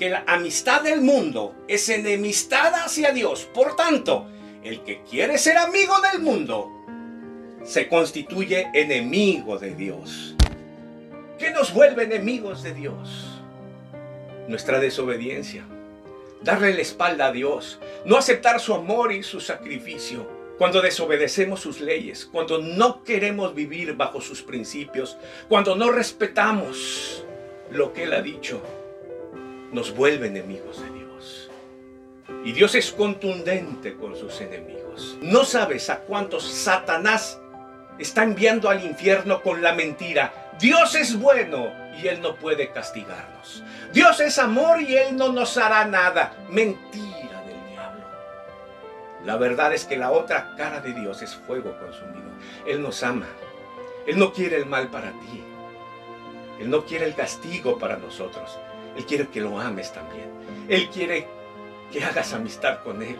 que la amistad del mundo es enemistad hacia Dios. Por tanto, el que quiere ser amigo del mundo se constituye enemigo de Dios. ¿Qué nos vuelve enemigos de Dios? Nuestra desobediencia. Darle la espalda a Dios. No aceptar su amor y su sacrificio. Cuando desobedecemos sus leyes. Cuando no queremos vivir bajo sus principios. Cuando no respetamos lo que Él ha dicho. Nos vuelve enemigos de Dios. Y Dios es contundente con sus enemigos. No sabes a cuántos Satanás está enviando al infierno con la mentira Dios es bueno y Él no puede castigarnos. Dios es amor y Él no nos hará nada. Mentira del diablo. La verdad es que la otra cara de Dios es fuego consumido. Él nos ama. Él no quiere el mal para ti. Él no quiere el castigo para nosotros. Él quiere que lo ames también. Él quiere que hagas amistad con Él.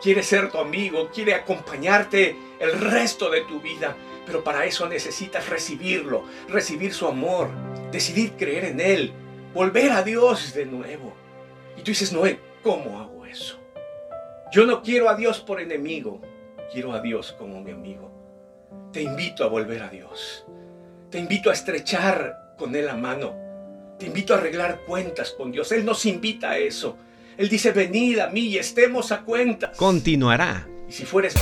Quiere ser tu amigo, quiere acompañarte el resto de tu vida. Pero para eso necesitas recibirlo, recibir su amor, decidir creer en Él, volver a Dios de nuevo. Y tú dices, Noé, ¿cómo hago eso? Yo no quiero a Dios por enemigo, quiero a Dios como mi amigo. Te invito a volver a Dios. Te invito a estrechar con Él la mano. Te invito a arreglar cuentas con Dios. Él nos invita a eso. Él dice, venid a mí y estemos a cuentas. Continuará. Y si fueres